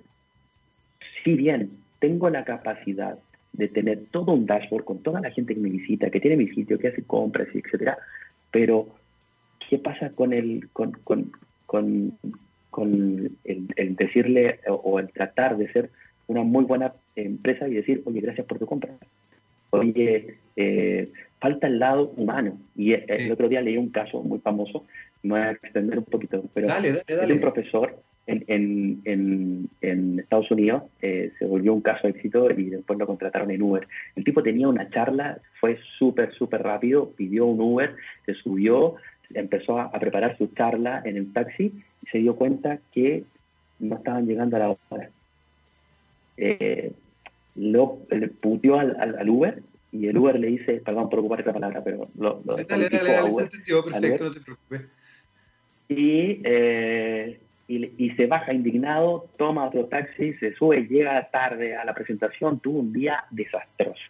si bien tengo la capacidad de tener todo un dashboard con toda la gente que me visita, que tiene mi sitio, que hace compras, etcétera, pero ¿qué pasa con el, con, con, con, con el, decirle o, el tratar de ser una muy buena empresa y decir, oye, gracias por tu compra? Oye, eh, falta el lado humano. Y el otro día leí un caso muy famoso, me voy a extender un poquito, pero es un profesor en, en, en, Estados Unidos eh, se volvió un caso de éxito y después lo contrataron en Uber. El tipo tenía una charla, fue súper, súper rápido, pidió un Uber, se subió, empezó a, preparar su charla en el taxi y se dio cuenta que no estaban llegando a la hora. Eh, lo le puteó al, al, Uber y el Uber le dice, perdón por ocupar esa palabra, pero lo, lo dale, dale, dale, perfecto, no te preocupes. Y eh, y, se baja indignado, toma otro taxi, se sube, llega tarde a la presentación, tuvo un día desastroso.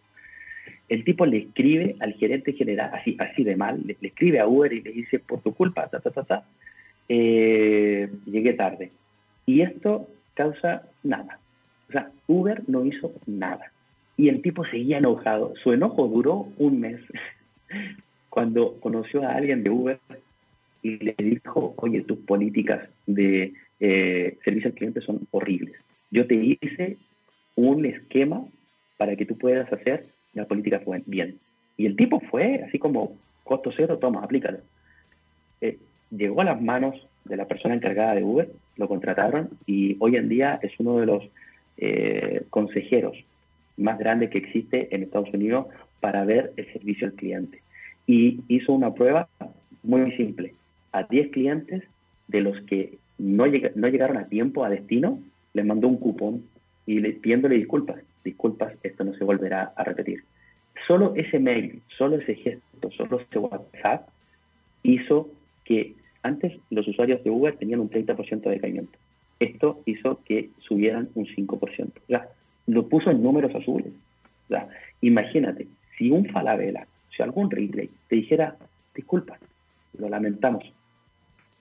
El tipo le escribe al gerente general, así, así de mal, le, escribe a Uber y le dice, por tu culpa, ta, ta, ta, ta, eh, llegué tarde. Y esto causa nada. O sea, Uber no hizo nada. Y el tipo seguía enojado. Su enojo duró un mes. Cuando conoció a alguien de Uber, y le dijo, oye, tus políticas de eh, servicio al cliente son horribles. Yo te hice un esquema para que tú puedas hacer la política bien. Y el tipo fue así como, costo cero, toma, aplícalo. Eh, llegó a las manos de la persona encargada de Uber, lo contrataron y hoy en día es uno de los eh, consejeros más grandes que existe en Estados Unidos para ver el servicio al cliente. Y hizo una prueba muy simple a 10 clientes de los que no, no llegaron a tiempo a destino, les mandó un cupón y le, pidiéndole disculpas. Disculpas, esto no se volverá a repetir. Solo ese mail, solo ese gesto, solo ese WhatsApp hizo que antes los usuarios de Uber tenían un 30% de decaimiento. Esto hizo que subieran un 5%. O lo puso en números azules. imagínate, si un Falabella, si algún Relay te dijera, disculpa, lo lamentamos,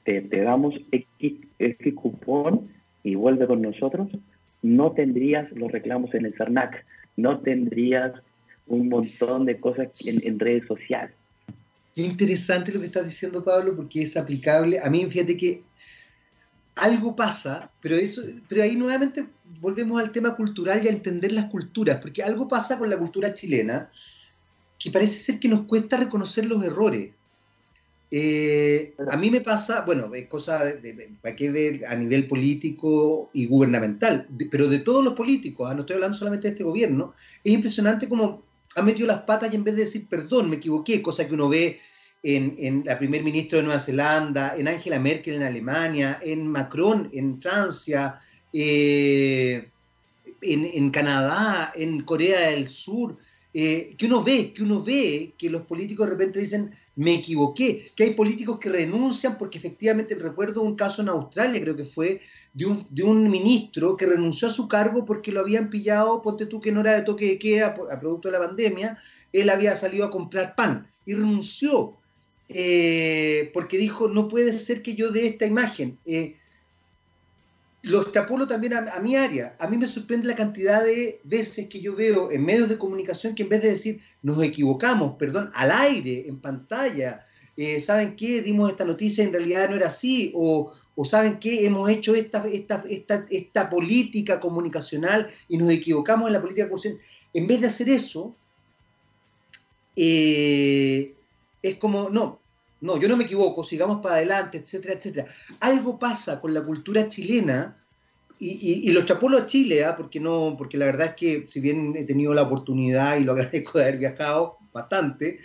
te, damos X, cupón y vuelve con nosotros, no tendrías los reclamos en el CERNAC, no tendrías un montón de cosas en, redes sociales. Qué interesante lo que estás diciendo, Pablo, porque es aplicable. A mí, fíjate que algo pasa, pero eso, pero ahí nuevamente volvemos al tema cultural y a entender las culturas, porque algo pasa con la cultura chilena que parece ser que nos cuesta reconocer los errores. Eh, a mí me pasa, bueno, es cosa de, hay que ver a nivel político y gubernamental, pero de todos los políticos, ah, no estoy hablando solamente de este gobierno, es impresionante cómo han metido las patas y en vez de decir perdón, me equivoqué, cosa que uno ve en, la primer ministra de Nueva Zelanda, en Angela Merkel en Alemania, en Macron en Francia, eh, en, en, Canadá, en Corea del Sur, eh, que uno ve, que uno ve que los políticos de repente dicen me equivoqué, que hay políticos que renuncian porque efectivamente recuerdo un caso en Australia, creo que fue, de un, de un ministro que renunció a su cargo porque lo habían pillado, ponte tú que no era de toque de queda a producto de la pandemia, él había salido a comprar pan y renunció eh, porque dijo, no puede ser que yo dé esta imagen. Eh, lo extrapolo también a, mi área. A mí me sorprende la cantidad de veces que yo veo en medios de comunicación que en vez de decir nos equivocamos, perdón, al aire, en pantalla, eh, ¿saben qué? Dimos esta noticia, en realidad no era así, o, ¿saben qué? Hemos hecho esta, esta, esta, esta política comunicacional y nos equivocamos en la política comunicacional. En vez de hacer eso, eh, es como, no, no, yo no me equivoco, sigamos para adelante, etcétera, etcétera. Algo pasa con la cultura chilena, y, lo extrapolo a Chile, ¿ah? porque, no, porque la verdad es que si bien he tenido la oportunidad y lo agradezco de haber viajado bastante,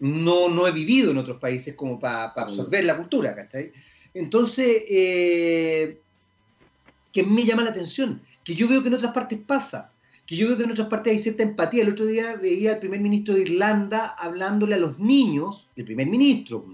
no, no he vivido en otros países como para absorber la cultura, ¿cachai? Entonces, eh, que me llama la atención, que yo veo que en otras partes pasa que yo veo que en otras partes hay cierta empatía. El otro día veía al primer ministro de Irlanda hablándole a los niños, el primer ministro,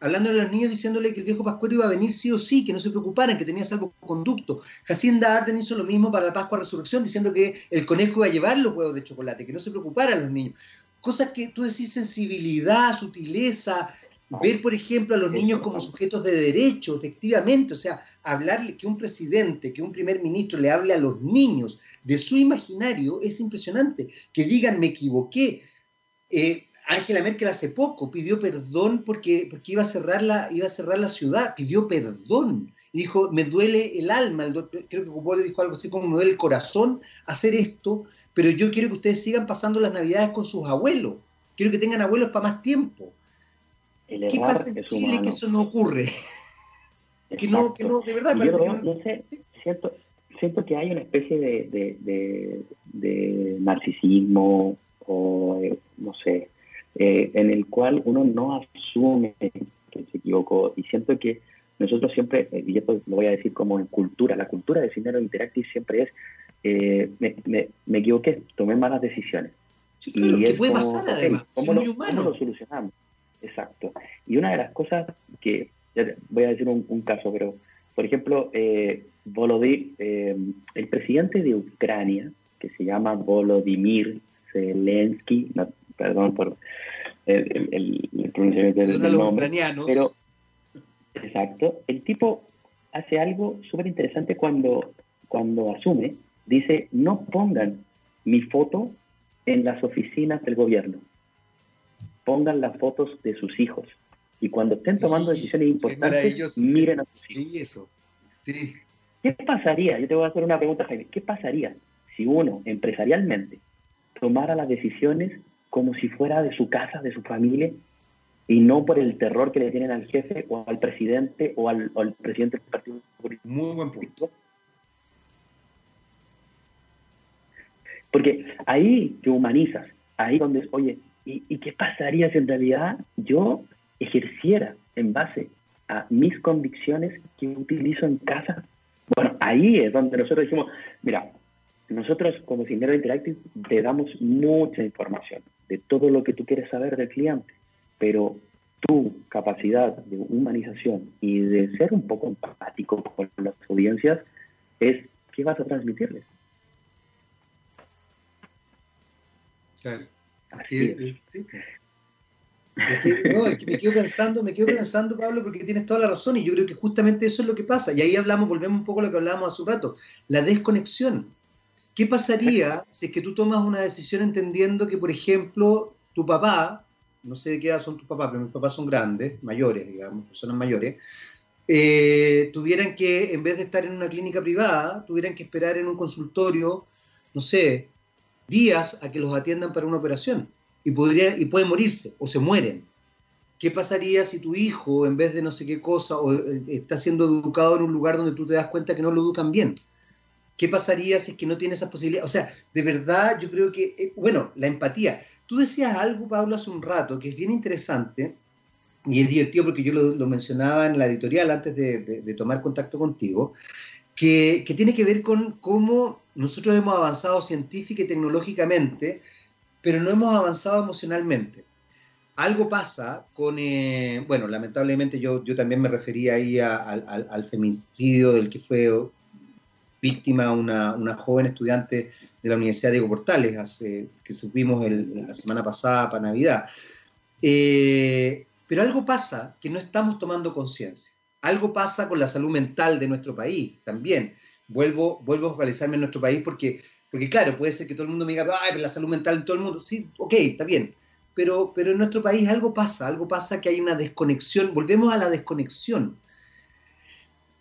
hablándole a los niños diciéndole que el viejo Pascuero iba a venir sí o sí, que no se preocuparan, que tenía salvoconducto. Jacinda Arden hizo lo mismo para la Pascua Resurrección, diciendo que el conejo iba a llevar los huevos de chocolate, que no se preocuparan los niños. Cosas que tú decís sensibilidad, sutileza, ver, por ejemplo, a los niños como sujetos de derecho, efectivamente, o sea, hablarle que un presidente, que un primer ministro le hable a los niños de su imaginario es impresionante. Que digan, me equivoqué. Eh, Angela Merkel hace poco pidió perdón porque, porque iba, a cerrar la, iba a cerrar la ciudad, pidió perdón. Y dijo, me duele el alma, el doctor, creo que Cupol dijo algo así como me duele el corazón hacer esto, pero yo quiero que ustedes sigan pasando las navidades con sus abuelos. Quiero que tengan abuelos para más tiempo. ¿Qué pasa en Chile que eso no ocurre? Que no, que no, de verdad parece que no. sé, siento, siento que hay una especie de, de, de, de narcisismo o, eh, no sé, eh, en el cual uno no asume que se equivocó. Y siento que nosotros siempre, eh, y esto lo voy a decir como en cultura, la cultura de Cinero Interactive siempre es, eh, me, me, me, equivoqué, tomé malas decisiones. y es puede pasar además, ¿cómo, lo, ¿cómo, lo, solucionamos? Exacto. Y una de las cosas que, voy a decir un, un caso, pero, por ejemplo, eh, Volodymyr, el presidente de Ucrania, que se llama Volodymyr Zelensky, no, perdón por el, el, pronunciamiento del, nombre, pero exacto, el tipo hace algo súper interesante cuando, cuando asume, dice, no pongan mi foto en las oficinas del gobierno, pongan las fotos de sus hijos. Y cuando estén tomando decisiones importantes, miren a sus hijos. Sí, eso. Sí. ¿Qué pasaría? Yo te voy a hacer una pregunta, Jaime. ¿Qué pasaría si uno empresarialmente tomara las decisiones como si fuera de su casa, de su familia, y no por el terror que le tienen al jefe o al presidente o al, presidente del partido político. Muy buen punto. Porque ahí te humanizas, ahí donde, oye, ¿y, ¿y qué pasaría si en realidad yo ejerciera en base a mis convicciones que utilizo en casa? Bueno, ahí es donde nosotros decimos, mira, nosotros como Cinero Interactive te damos mucha información de todo lo que tú quieres saber del cliente, pero tu capacidad de humanización y de ser un poco empático con las audiencias es qué vas a transmitirles. Claro. Me quedo pensando, me quedo pensando, Pablo, porque tienes toda la razón y yo creo que justamente eso es lo que pasa. Y ahí hablamos, volvemos un poco a lo que hablábamos hace un rato, la desconexión. ¿Qué pasaría si es que tú tomas una decisión entendiendo que, por ejemplo, tu papá, no sé de qué edad son tus papás, pero mis papás son grandes, mayores, digamos, personas mayores, eh, tuvieran que, en vez de estar en una clínica privada, tuvieran que esperar en un consultorio, no sé, días a que los atiendan para una operación y, podría, y pueden morirse o se mueren. ¿Qué pasaría si tu hijo, en vez de no sé qué cosa, o, eh, está siendo educado en un lugar donde tú te das cuenta que no lo educan bien? ¿Qué pasaría si es que no tiene esa posibilidad? O sea, de verdad yo creo que, eh, bueno, la empatía. Tú decías algo, Pablo, hace un rato, que es bien interesante y es divertido porque yo lo, mencionaba en la editorial antes de, tomar contacto contigo, que, tiene que ver con cómo nosotros hemos avanzado científica y tecnológicamente, pero no hemos avanzado emocionalmente. Algo pasa con, eh, bueno, lamentablemente yo, yo también me refería ahí al, al femicidio del que fue víctima una, una joven estudiante de la Universidad Diego Portales, que supimos la semana pasada para Navidad. Eh, pero algo pasa que no estamos tomando conciencia. Algo pasa con la salud mental de nuestro país también. Vuelvo, vuelvo a focalizarme en nuestro país porque, porque, claro, puede ser que todo el mundo me diga, ay, pero la salud mental de todo el mundo. Sí, ok, está bien. Pero, pero en nuestro país algo pasa, algo pasa que hay una desconexión. Volvemos a la desconexión.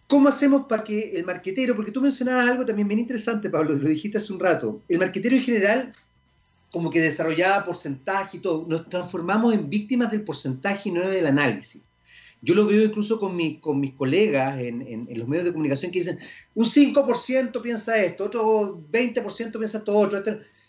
¿Cómo hacemos para que el marquetero, porque tú mencionabas algo también bien interesante, Pablo, lo dijiste hace un rato, el marquetero en general como que desarrollaba porcentaje y todo, nos transformamos en víctimas del porcentaje y no del análisis. Yo lo veo incluso con, con mis colegas en, los medios de comunicación que dicen, un 5% piensa esto, otro 20% piensa esto otro.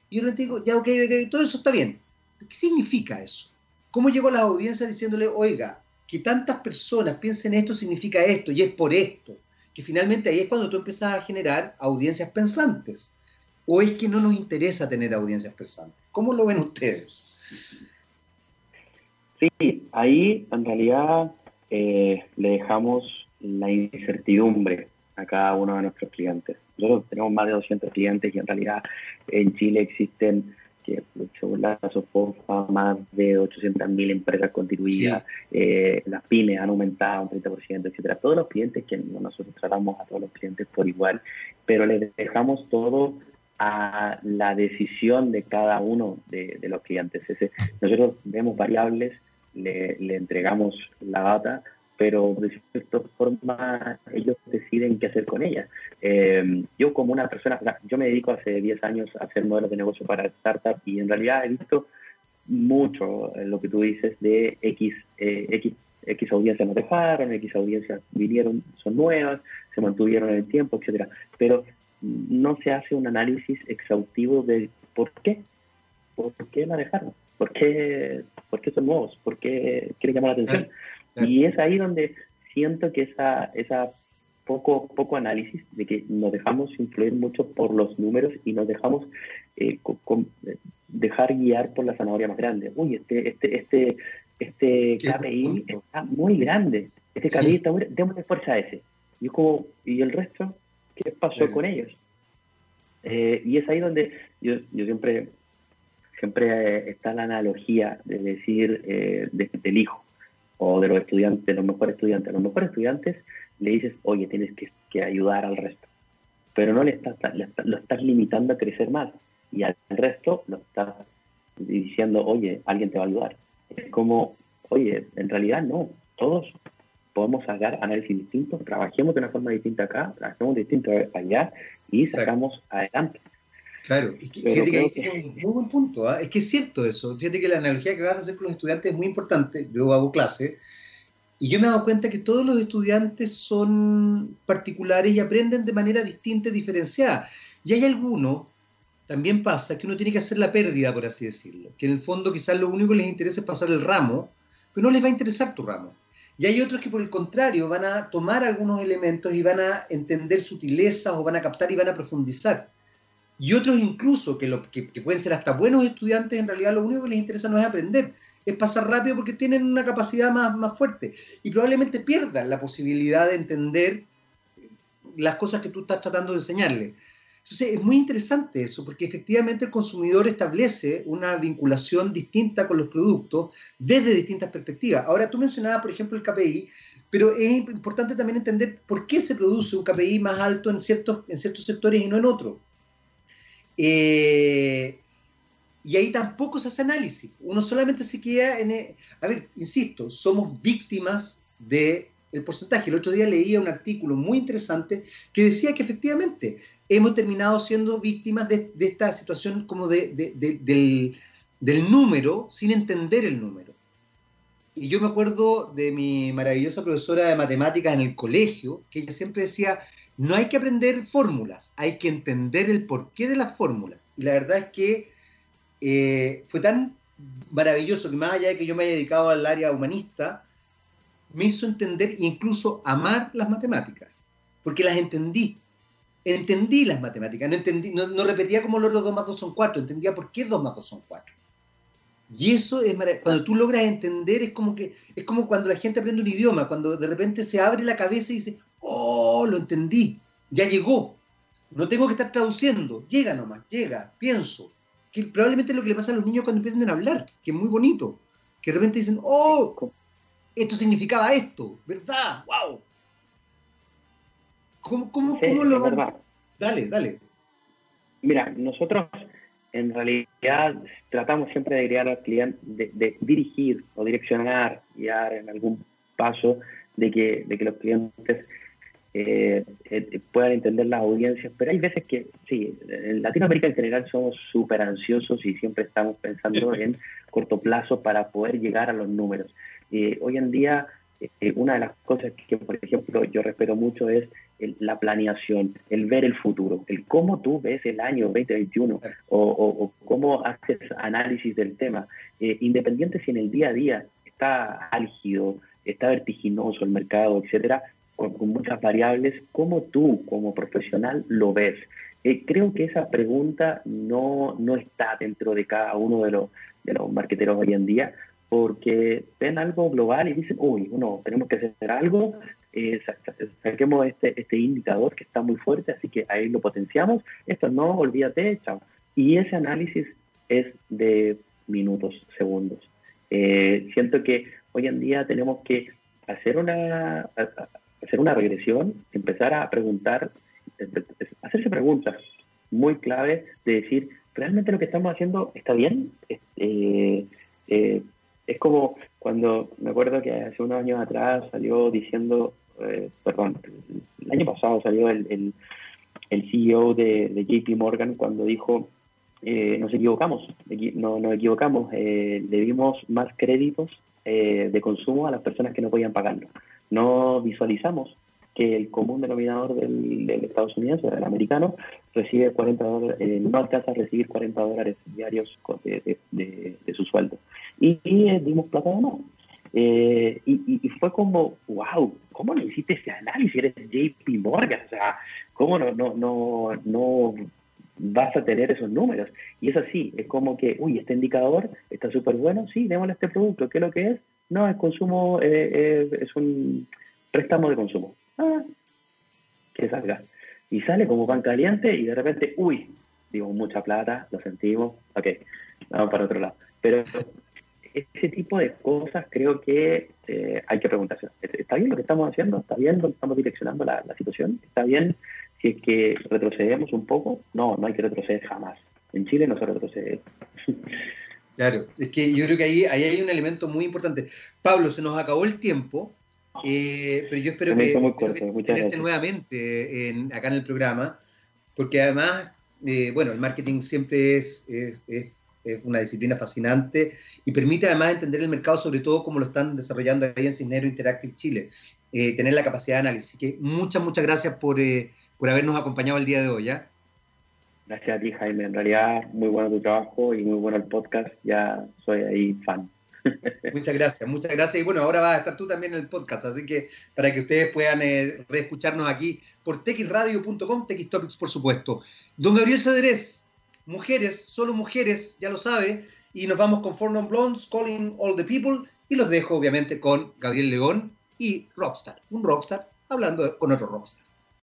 Y yo les digo, ya, ok, todo eso está bien. ¿Qué significa eso? ¿Cómo llegó la audiencia diciéndole, oiga, que tantas personas piensen esto significa esto y es por esto, que finalmente ahí es cuando tú empiezas a generar audiencias pensantes. ¿O es que no nos interesa tener audiencias pensantes? ¿Cómo lo ven ustedes? Sí, ahí en realidad le dejamos la incertidumbre a cada uno de nuestros clientes. Nosotros tenemos más de 200 clientes y en realidad en Chile existen que según la SOFOFA, más de 800.000 empresas constituidas, eh, las pymes han aumentado un 30%, etcétera. Todos los clientes que nosotros tratamos a todos los clientes por igual, pero les dejamos todo a la decisión de cada uno de, los clientes. nosotros vemos variables, le, le entregamos la data, pero de cierta forma ellos deciden qué hacer con ella. Eh, yo como una persona, yo me dedico hace 10 años a hacer modelos de negocio para startups y en realidad he visto mucho lo que tú dices de X, eh, X, X audiencias nos dejaron, X audiencias vinieron, son nuevas, se mantuvieron en el tiempo, etcétera. Pero no se hace un análisis exhaustivo de por qué, por qué la dejaron, por qué, por qué son nuevos, por qué quieren llamar la atención. Y es ahí donde siento que esa, esa poco, poco análisis, de que nos dejamos influir mucho por los números y nos dejamos eh, dejar guiar por la zanahoria más grande. Uy, este, este, este, este KPI está muy grande. Este KPI está muy démosle fuerza a ese. Y, como, ¿y el resto? ¿Qué pasó con ellos? Eh, y es ahí donde yo, yo siempre, siempre eh, está la analogía de decir del hijo o de los estudiantes, los mejores estudiantes. A los mejores estudiantes le dices, oye, tienes que, ayudar al resto. Pero no le estás, lo estás limitando a crecer más. Y al resto lo estás diciendo, oye, alguien te va a ayudar. Es como, oye, en realidad no. Todos podemos sacar análisis distintos, trabajemos de una forma distinta acá, trabajemos distinto allá y sacamos adelante. Claro, es que, es un muy buen punto, ¿ah? es que es cierto eso. Fíjate que la analogía que vas a hacer con los estudiantes es muy importante. Yo hago clase y yo me he dado cuenta que todos los estudiantes son particulares y aprenden de manera distinta y diferenciada. Y hay algunos, también pasa, que uno tiene que hacer la pérdida, por así decirlo. Que en el fondo quizás lo único que les interesa es pasar el ramo, pero no les va a interesar tu ramo. Y hay otros que por el contrario van a tomar algunos elementos y van a entender sutilezas o van a captar y van a profundizar. Y otros incluso, que, lo, que, pueden ser hasta buenos estudiantes, en realidad lo único que les interesa no es aprender, es pasar rápido porque tienen una capacidad más, más fuerte. Y probablemente pierdan la posibilidad de entender las cosas que tú estás tratando de enseñarle. Entonces es muy interesante eso, porque efectivamente el consumidor establece una vinculación distinta con los productos desde distintas perspectivas. Ahora tú mencionabas, por ejemplo, el KPI, pero es importante también entender por qué se produce un KPI más alto en ciertos, en ciertos sectores y no en otros. Eh, y ahí tampoco se hace análisis. Uno solamente se queda en... El, a ver, insisto, somos víctimas del porcentaje. El otro día leía un artículo muy interesante que decía que efectivamente hemos terminado siendo víctimas de, esta situación como de, del, del número sin entender el número. Y yo me acuerdo de mi maravillosa profesora de matemáticas en el colegio, que ella siempre decía, no hay que aprender fórmulas, hay que entender el porqué de las fórmulas. Y la verdad es que eh, fue tan maravilloso que más allá de que yo me haya dedicado al área humanista, me hizo entender e incluso amar las matemáticas, porque las entendí. Entendí las matemáticas, no, entendí, no, repetía como los 2 más 2 son 4, entendía por qué 2 más 2 son 4. Y eso es cuando tú logras entender, es como que es como cuando la gente aprende un idioma, cuando de repente se abre la cabeza y dice, oh, lo entendí, ya llegó. No tengo que estar traduciendo, llega nomás, llega, pienso. Que probablemente es lo que le pasa a los niños cuando empiezan a hablar, que es muy bonito. Que de repente dicen, oh, esto significaba esto, ¿verdad? ¡Wow! ¿Cómo, cómo, cómo lo van? Dale, dale. Mira, nosotros en realidad tratamos siempre de guiar al cliente, de, de, dirigir o direccionar, guiar en algún paso de que, de que los clientes eh, eh, puedan entender las audiencias, pero hay veces que, sí, en Latinoamérica en general somos súper ansiosos y siempre estamos pensando en corto plazo para poder llegar a los números. Eh, hoy en día, una de las cosas que, por ejemplo, yo respeto mucho es la planeación, el ver el futuro, el cómo tú ves el año 2021 o, o, cómo haces análisis del tema, independiente si en el día a día está álgido, está vertiginoso el mercado, etcétera, con, muchas variables, ¿cómo tú como profesional lo ves? Eh, creo que esa pregunta no, no está dentro de cada uno de los, de los marqueteros hoy en día, porque ven algo global y dicen, uy, no, tenemos que hacer algo, eh, saquemos este, este indicador que está muy fuerte, así que ahí lo potenciamos, esto no, olvídate, chao. Y ese análisis es de minutos, segundos. Eh, siento que hoy en día tenemos que hacer una, hacer una regresión, empezar a preguntar, hacerse preguntas muy clave de decir, ¿realmente lo que estamos haciendo está bien? Eh, eh, es como cuando me acuerdo que hace unos años atrás salió diciendo, eh, perdón, el año pasado salió el, el, CEO de, de, JP Morgan cuando dijo, nos equivocamos, no, nos equivocamos, le dimos más créditos de consumo a las personas que no podían pagarlo. No visualizamos que el común denominador del, del estadounidense, del americano, recibe 40 dólares, eh, no alcanza a recibir 40 dólares diarios de, de, su sueldo. Y, eh, dimos plata de nuevo. Eh, y, y, fue como, wow, ¿cómo no hiciste ese análisis? Eres JP Morgan, o sea, ¿cómo no, no, no, no vas a tener esos números? Y es así, es como que, uy, este indicador está súper bueno, sí, démosle este producto, ¿qué es lo que es? No, es consumo, es un préstamo de consumo. Ah, que salga. Y sale como pan caliente y de repente, uy, digo, mucha plata, lo sentimos, ok, vamos para otro lado. Pero ese tipo de cosas creo que eh, hay que preguntarse. ¿Está bien lo que estamos haciendo? ¿Está bien lo que estamos direccionando la, situación? ¿Está bien si es que retrocedemos un poco? No, no hay que retroceder jamás. En Chile no se retrocede. Claro, es que yo creo que ahí, ahí hay un elemento muy importante. Pablo, se nos acabó el tiempo. Eh, pero yo espero que, tenerte nuevamente acá en el programa, porque además, eh, bueno, el marketing siempre es, es, una disciplina fascinante y permite además entender el mercado, sobre todo como lo están desarrollando ahí en Cisnero Interactive Chile, eh, tener la capacidad de análisis. Así que muchas, muchas gracias por, por habernos acompañado el día de hoy. ¿ya? Gracias a ti, Jaime. En realidad, muy bueno tu trabajo y muy bueno el podcast. Ya soy ahí fan. Muchas gracias, muchas gracias. Y bueno, ahora vas a estar tú también en el podcast, así que para que ustedes puedan eh, reescucharnos aquí por texradio.com, Topics por supuesto. Don Gabriel Cedrés, mujeres, solo mujeres, ya lo sabe, y nos vamos con Four Non Blondes, Calling All the People, y los dejo obviamente con Gabriel León y Rockstar, un rockstar hablando con otro rockstar.